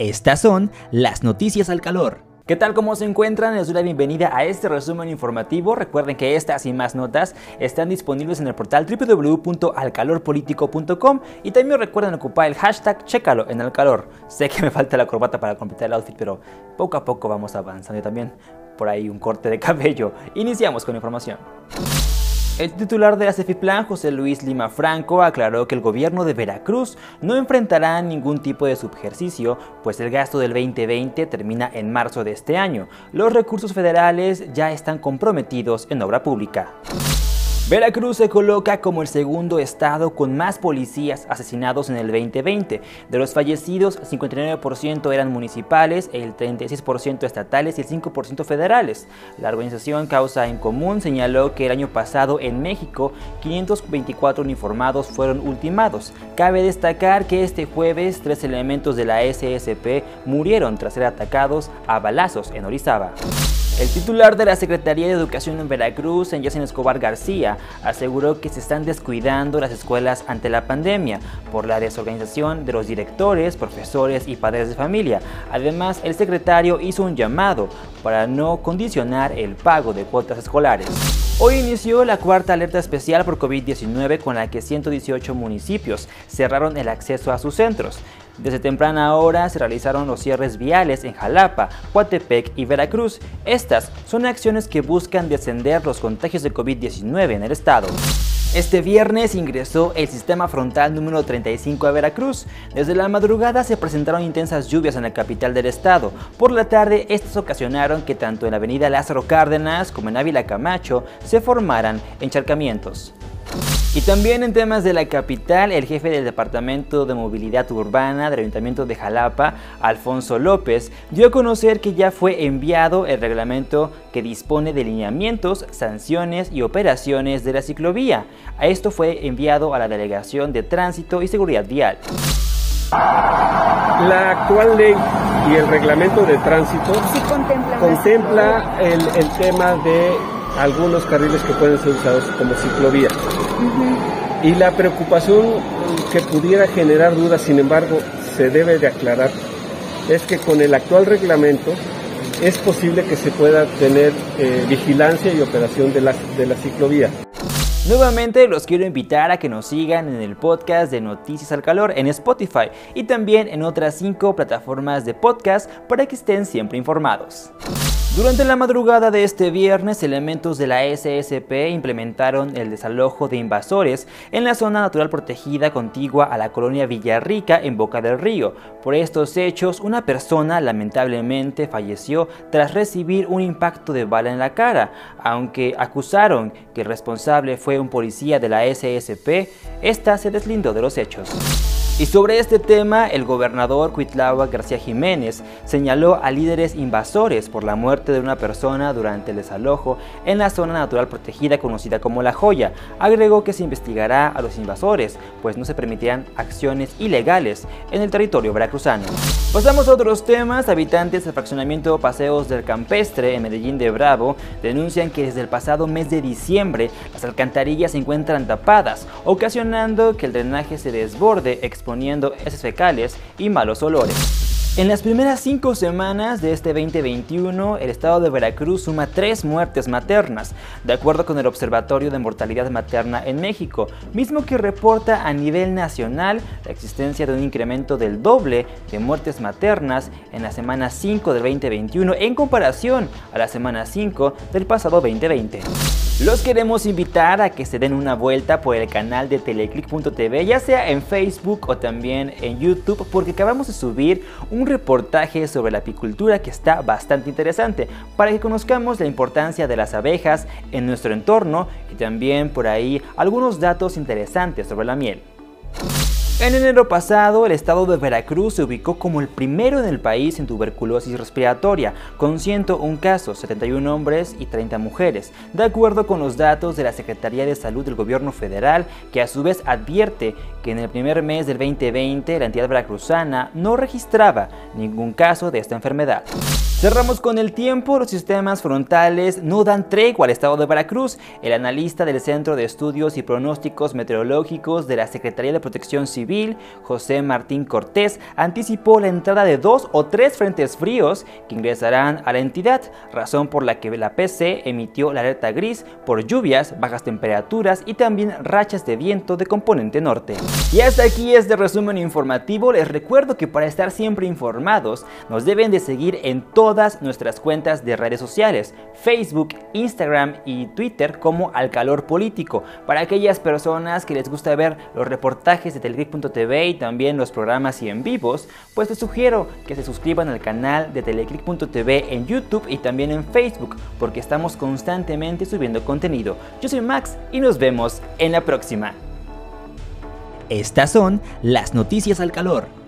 Estas son las noticias al calor. ¿Qué tal? ¿Cómo se encuentran? Les doy la bienvenida a este resumen informativo. Recuerden que estas y más notas están disponibles en el portal www.alcalorpolitico.com y también recuerden ocupar el hashtag Chécalo en el calor. Sé que me falta la corbata para completar el outfit, pero poco a poco vamos avanzando y también por ahí un corte de cabello. Iniciamos con información. El titular de la CEFIPLAN, José Luis Lima Franco, aclaró que el gobierno de Veracruz no enfrentará ningún tipo de subjercicio, pues el gasto del 2020 termina en marzo de este año. Los recursos federales ya están comprometidos en obra pública. Veracruz se coloca como el segundo estado con más policías asesinados en el 2020. De los fallecidos, 59% eran municipales, el 36% estatales y el 5% federales. La organización Causa en Común señaló que el año pasado en México 524 uniformados fueron ultimados. Cabe destacar que este jueves tres elementos de la SSP murieron tras ser atacados a balazos en Orizaba. El titular de la Secretaría de Educación en Veracruz, en Escobar García, aseguró que se están descuidando las escuelas ante la pandemia por la desorganización de los directores, profesores y padres de familia. Además, el secretario hizo un llamado para no condicionar el pago de cuotas escolares. Hoy inició la cuarta alerta especial por COVID-19 con la que 118 municipios cerraron el acceso a sus centros. Desde temprana hora se realizaron los cierres viales en Jalapa, Coatepec y Veracruz. Estas son acciones que buscan descender los contagios de COVID-19 en el estado. Este viernes ingresó el sistema frontal número 35 a Veracruz. Desde la madrugada se presentaron intensas lluvias en la capital del estado. Por la tarde, estas ocasionaron que tanto en la avenida Lázaro Cárdenas como en Ávila Camacho se formaran encharcamientos. Y también en temas de la capital, el jefe del Departamento de Movilidad Urbana del Ayuntamiento de Jalapa, Alfonso López, dio a conocer que ya fue enviado el reglamento que dispone de lineamientos, sanciones y operaciones de la ciclovía. A esto fue enviado a la Delegación de Tránsito y Seguridad Vial. La actual ley y el reglamento de tránsito contempla, el, el tema de algunos carriles que pueden ser usados como ciclovía. Y la preocupación que pudiera generar dudas, sin embargo, se debe de aclarar, es que con el actual reglamento es posible que se pueda tener eh, vigilancia y operación de la, de la ciclovía. Nuevamente los quiero invitar a que nos sigan en el podcast de Noticias al Calor en Spotify y también en otras cinco plataformas de podcast para que estén siempre informados. Durante la madrugada de este viernes, elementos de la SSP implementaron el desalojo de invasores en la zona natural protegida contigua a la colonia Villarrica en Boca del Río. Por estos hechos, una persona lamentablemente falleció tras recibir un impacto de bala en la cara. Aunque acusaron que el responsable fue un policía de la SSP, esta se deslindó de los hechos. Y sobre este tema, el gobernador Cuitlava García Jiménez señaló a líderes invasores por la muerte de una persona durante el desalojo en la zona natural protegida conocida como La Joya. Agregó que se investigará a los invasores, pues no se permitirán acciones ilegales en el territorio veracruzano. Pasamos a otros temas. Habitantes del fraccionamiento Paseos del Campestre en Medellín de Bravo denuncian que desde el pasado mes de diciembre las alcantarillas se encuentran tapadas, ocasionando que el drenaje se desborde, exponiendo heces fecales y malos olores. En las primeras cinco semanas de este 2021, el estado de Veracruz suma tres muertes maternas, de acuerdo con el Observatorio de Mortalidad Materna en México, mismo que reporta a nivel nacional la existencia de un incremento del doble de muertes maternas en la semana 5 del 2021 en comparación a la semana 5 del pasado 2020. Los queremos invitar a que se den una vuelta por el canal de teleclick.tv, ya sea en Facebook o también en YouTube, porque acabamos de subir un reportaje sobre la apicultura que está bastante interesante, para que conozcamos la importancia de las abejas en nuestro entorno y también por ahí algunos datos interesantes sobre la miel. En enero pasado, el estado de Veracruz se ubicó como el primero en el país en tuberculosis respiratoria, con 101 casos, 71 hombres y 30 mujeres, de acuerdo con los datos de la Secretaría de Salud del Gobierno Federal, que a su vez advierte que en el primer mes del 2020 la entidad veracruzana no registraba ningún caso de esta enfermedad. Cerramos con el tiempo, los sistemas frontales no dan tregua al estado de Veracruz. El analista del Centro de Estudios y Pronósticos Meteorológicos de la Secretaría de Protección Civil, José Martín Cortés, anticipó la entrada de dos o tres frentes fríos que ingresarán a la entidad, razón por la que la PC emitió la alerta gris por lluvias, bajas temperaturas y también rachas de viento de componente norte. Y hasta aquí este resumen informativo. Les recuerdo que para estar siempre informados nos deben de seguir en todo todas nuestras cuentas de redes sociales, Facebook, Instagram y Twitter como Al Calor Político. Para aquellas personas que les gusta ver los reportajes de Teleclick.tv y también los programas y en vivos, pues les sugiero que se suscriban al canal de Teleclick.tv en YouTube y también en Facebook, porque estamos constantemente subiendo contenido. Yo soy Max y nos vemos en la próxima. Estas son las noticias al calor